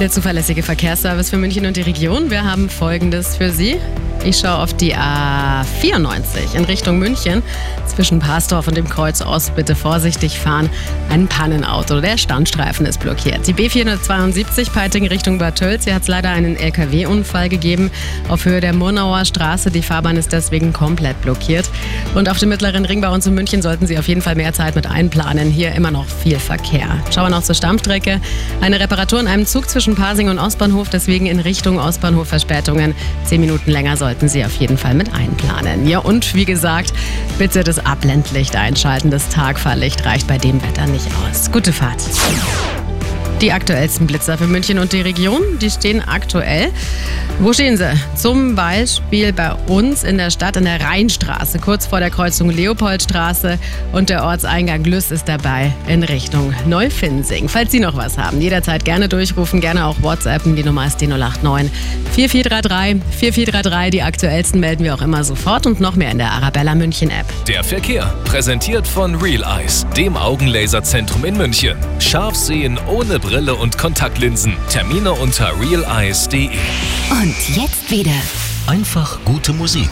Der zuverlässige Verkehrsservice für München und die Region. Wir haben Folgendes für Sie. Ich schaue auf die A94 in Richtung München. Zwischen Pastorf und dem Kreuz Ost bitte vorsichtig fahren. Ein Pannenauto. Der Standstreifen ist blockiert. Die B472 Peiting Richtung Bad Tölz. Hier hat es leider einen LKW-Unfall gegeben auf Höhe der Murnauer Straße. Die Fahrbahn ist deswegen komplett blockiert. Und auf dem mittleren Ring bei uns in München sollten Sie auf jeden Fall mehr Zeit mit einplanen. Hier immer noch viel Verkehr. Schauen wir noch zur Stammstrecke. Eine Reparatur in einem Zug zwischen Pasing und Ostbahnhof. Deswegen in Richtung Ostbahnhof Verspätungen. Zehn Minuten länger soll sollten Sie auf jeden Fall mit einplanen. Ja, und wie gesagt, bitte das Abblendlicht einschalten. Das Tagfahrlicht reicht bei dem Wetter nicht aus. Gute Fahrt. Die aktuellsten Blitzer für München und die Region, die stehen aktuell. Wo stehen sie? Zum Beispiel bei uns in der Stadt in der Rheinstraße, kurz vor der Kreuzung Leopoldstraße und der Ortseingang Lüss ist dabei in Richtung Neufinsing. Falls Sie noch was haben, jederzeit gerne durchrufen, gerne auch WhatsAppen. Die Nummer ist die 089 4433 4433. Die aktuellsten melden wir auch immer sofort und noch mehr in der Arabella München App. Der Verkehr, präsentiert von Real Eyes, dem Augenlaserzentrum in München. Scharf sehen ohne Brille und Kontaktlinsen. Termine unter realeyes.de. Und jetzt wieder. Einfach gute Musik.